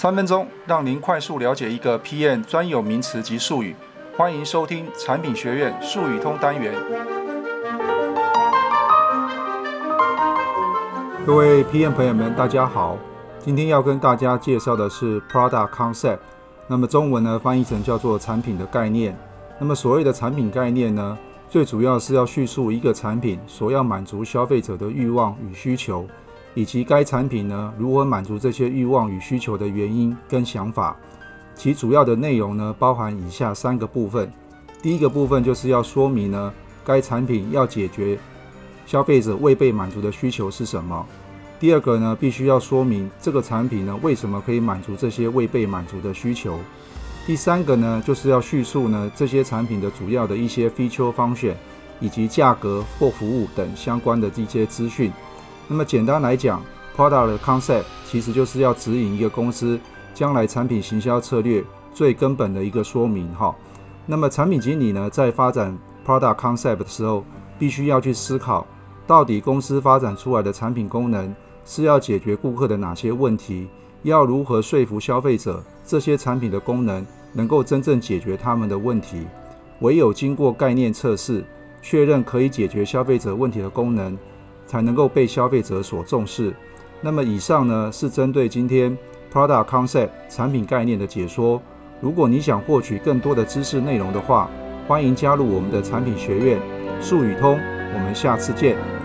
三分钟让您快速了解一个 PM 专有名词及术语。欢迎收听产品学院术语通单元。各位 PM 朋友们，大家好。今天要跟大家介绍的是 Product Concept，那么中文呢翻译成叫做产品的概念。那么所谓的产品概念呢，最主要是要叙述一个产品所要满足消费者的欲望与需求。以及该产品呢，如何满足这些欲望与需求的原因跟想法，其主要的内容呢，包含以下三个部分。第一个部分就是要说明呢，该产品要解决消费者未被满足的需求是什么。第二个呢，必须要说明这个产品呢，为什么可以满足这些未被满足的需求。第三个呢，就是要叙述呢，这些产品的主要的一些 feature function，以及价格或服务等相关的一些资讯。那么简单来讲，product concept 其实就是要指引一个公司将来产品行销策略最根本的一个说明哈。那么产品经理呢，在发展 product concept 的时候，必须要去思考，到底公司发展出来的产品功能是要解决顾客的哪些问题，要如何说服消费者这些产品的功能能够真正解决他们的问题。唯有经过概念测试，确认可以解决消费者问题的功能。才能够被消费者所重视。那么以上呢，是针对今天 Product Concept 产品概念的解说。如果你想获取更多的知识内容的话，欢迎加入我们的产品学院术语通。我们下次见。